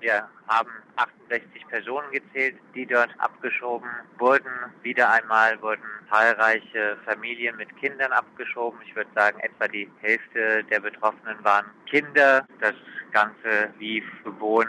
Wir haben 68 Personen gezählt, die dort abgeschoben wurden. Wieder einmal wurden zahlreiche Familien mit Kindern abgeschoben. Ich würde sagen, etwa die Hälfte der Betroffenen waren Kinder. Das Ganze lief gewohnt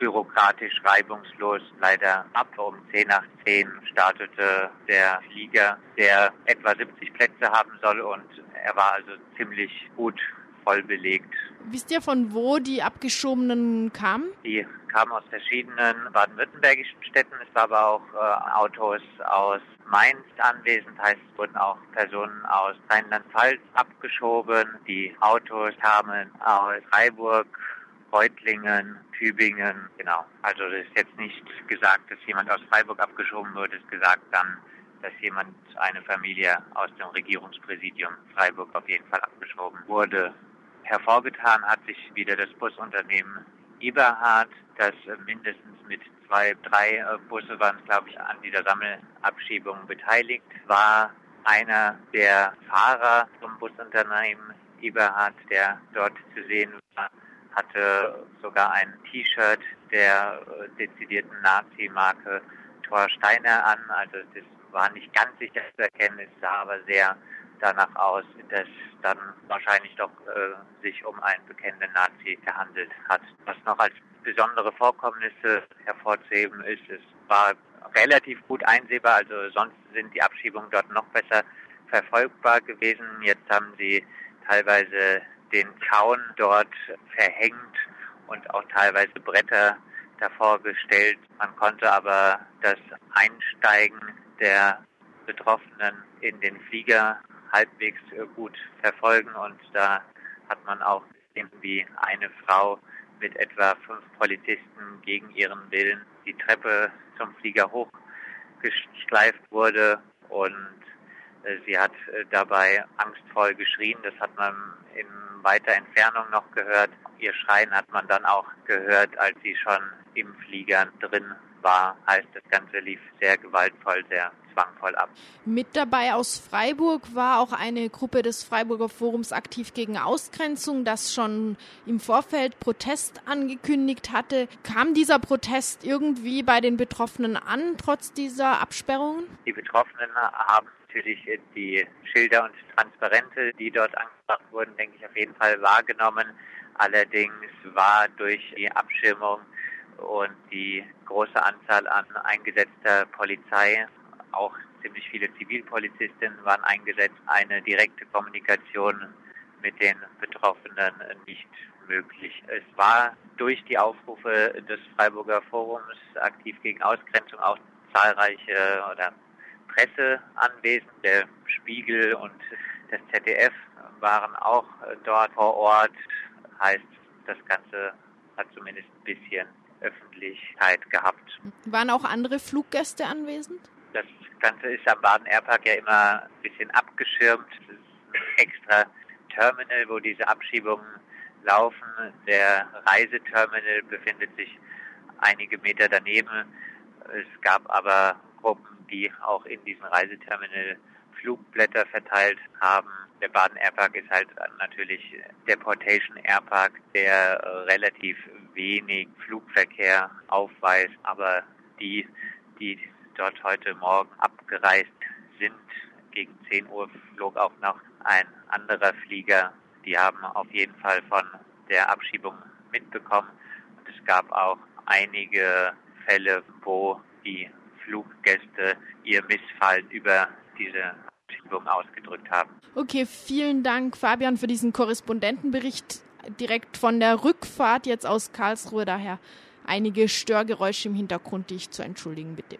bürokratisch reibungslos leider ab. Um 10 nach 10 startete der Flieger, der etwa 70 Plätze haben soll und er war also ziemlich gut voll belegt. Wisst ihr, von wo die Abgeschobenen kamen? Die kamen aus verschiedenen baden-württembergischen Städten. Es war aber auch äh, Autos aus Mainz anwesend, heißt es wurden auch Personen aus Rheinland-Pfalz abgeschoben. Die Autos kamen aus Freiburg, Reutlingen, Tübingen, genau. Also es ist jetzt nicht gesagt, dass jemand aus Freiburg abgeschoben wurde, es ist gesagt dann, dass jemand, eine Familie aus dem Regierungspräsidium Freiburg auf jeden Fall abgeschoben wurde. Hervorgetan hat sich wieder das Busunternehmen Eberhard, das mindestens mit zwei, drei äh, Busse waren, glaube ich, an dieser Sammelabschiebung beteiligt war. Einer der Fahrer vom Busunternehmen Eberhard, der dort zu sehen war, hatte sogar ein T-Shirt der äh, dezidierten Nazi-Marke Thor Steiner an. Also das war nicht ganz sicher zu erkennen, es sah aber sehr danach aus, dass dann wahrscheinlich doch äh, sich um einen bekennenden Nazi gehandelt hat. Was noch als besondere Vorkommnisse hervorzuheben ist, es war relativ gut einsehbar, also sonst sind die Abschiebungen dort noch besser verfolgbar gewesen. Jetzt haben sie teilweise den Zaun dort verhängt und auch teilweise Bretter davor gestellt. Man konnte aber das Einsteigen der Betroffenen in den Flieger halbwegs gut verfolgen und da hat man auch gesehen, wie eine Frau mit etwa fünf Polizisten gegen ihren Willen die Treppe zum Flieger hochgeschleift wurde und äh, sie hat äh, dabei angstvoll geschrien. Das hat man in weiter Entfernung noch gehört. Ihr Schreien hat man dann auch gehört, als sie schon im Flieger drin war. Heißt, das Ganze lief sehr gewaltvoll, sehr zwangvoll ab. Mit dabei aus Freiburg war auch eine Gruppe des Freiburger Forums aktiv gegen Ausgrenzung, das schon im Vorfeld Protest angekündigt hatte. Kam dieser Protest irgendwie bei den Betroffenen an, trotz dieser Absperrungen? Die Betroffenen haben natürlich die Schilder und Transparente, die dort angebracht wurden, denke ich, auf jeden Fall wahrgenommen. Allerdings war durch die Abschirmung und die große Anzahl an eingesetzter Polizei, auch ziemlich viele Zivilpolizistinnen waren eingesetzt, eine direkte Kommunikation mit den Betroffenen nicht möglich. Es war durch die Aufrufe des Freiburger Forums aktiv gegen Ausgrenzung auch zahlreiche oder Presse anwesend. Der Spiegel und das ZDF waren auch dort vor Ort. Heißt, das Ganze hat zumindest ein bisschen Öffentlichkeit gehabt. Waren auch andere Fluggäste anwesend? Das Ganze ist am Baden Airpark ja immer ein bisschen abgeschirmt. Es ist ein extra Terminal, wo diese Abschiebungen laufen. Der Reiseterminal befindet sich einige Meter daneben. Es gab aber Gruppen, die auch in diesem Reiseterminal Flugblätter verteilt haben. Der Baden Airpark ist halt natürlich der Portation Airpark, der relativ wenig Flugverkehr aufweist, aber die, die dort heute Morgen abgereist sind, gegen 10 Uhr flog auch noch ein anderer Flieger. Die haben auf jeden Fall von der Abschiebung mitbekommen. Und es gab auch einige Fälle, wo die Fluggäste ihr Missfallen über diese Abschiebung ausgedrückt haben. Okay, vielen Dank, Fabian, für diesen Korrespondentenbericht direkt von der Rückfahrt jetzt aus Karlsruhe. Daher einige Störgeräusche im Hintergrund, die ich zu entschuldigen bitte.